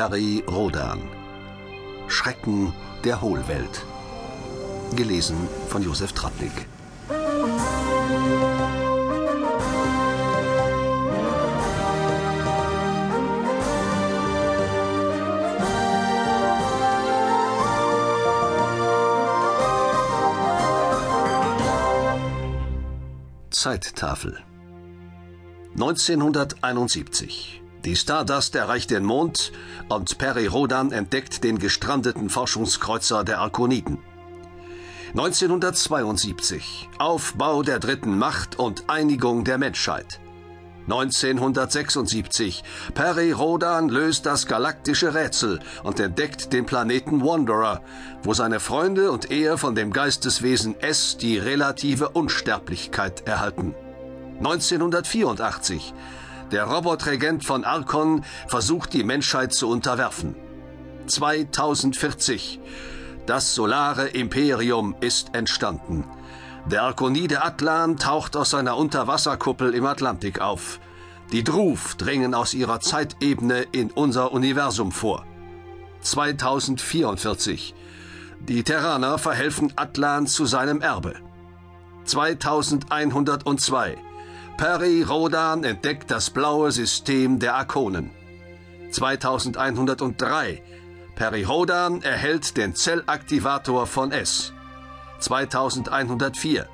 Perry Rodan. Schrecken der Hohlwelt. Gelesen von Josef Trattnig. Zeittafel 1971 die Stardust erreicht den Mond und Peri Rodan entdeckt den gestrandeten Forschungskreuzer der Arkoniden. 1972 Aufbau der dritten Macht und Einigung der Menschheit. 1976 Peri Rodan löst das galaktische Rätsel und entdeckt den Planeten Wanderer, wo seine Freunde und er von dem Geisteswesen S die relative Unsterblichkeit erhalten. 1984 der Robotregent von Arkon versucht die Menschheit zu unterwerfen. 2040. Das solare Imperium ist entstanden. Der Arkonide Atlan taucht aus seiner Unterwasserkuppel im Atlantik auf. Die Druf dringen aus ihrer Zeitebene in unser Universum vor. 2044. Die Terraner verhelfen Atlan zu seinem Erbe. 2102. Peri Rodan entdeckt das blaue System der Arkonen. 2103. Peri Rodan erhält den Zellaktivator von S. 2104.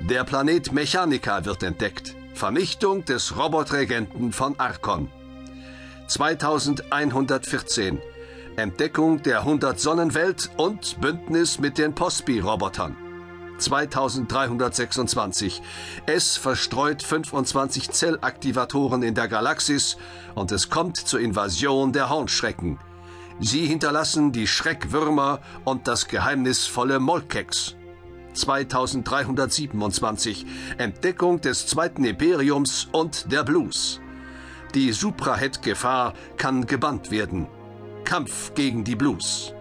Der Planet Mechanica wird entdeckt. Vernichtung des Robotregenten von Arkon. 2114. Entdeckung der 100 Sonnenwelt und Bündnis mit den Pospi-Robotern. 2326. Es verstreut 25 Zellaktivatoren in der Galaxis und es kommt zur Invasion der Hornschrecken. Sie hinterlassen die Schreckwürmer und das geheimnisvolle Molkex. 2327 Entdeckung des zweiten Imperiums und der Blues. Die Suprahead-Gefahr kann gebannt werden. Kampf gegen die Blues.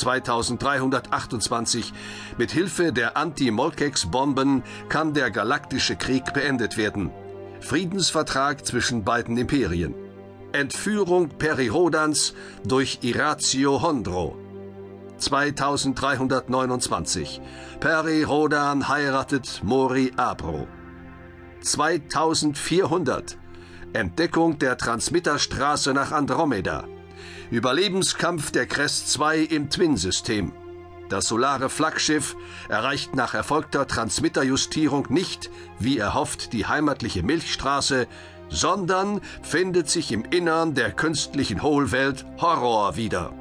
2328. Mit Hilfe der Anti-Molkex-Bomben kann der galaktische Krieg beendet werden. Friedensvertrag zwischen beiden Imperien. Entführung Perirodans durch Iratio Hondro. 2329. Perirodan heiratet Mori Abro. 2400. Entdeckung der Transmitterstraße nach Andromeda. Überlebenskampf der Crest 2 im Twin-System. Das solare Flaggschiff erreicht nach erfolgter Transmitterjustierung nicht, wie erhofft, die heimatliche Milchstraße, sondern findet sich im Innern der künstlichen Hohlwelt Horror wieder.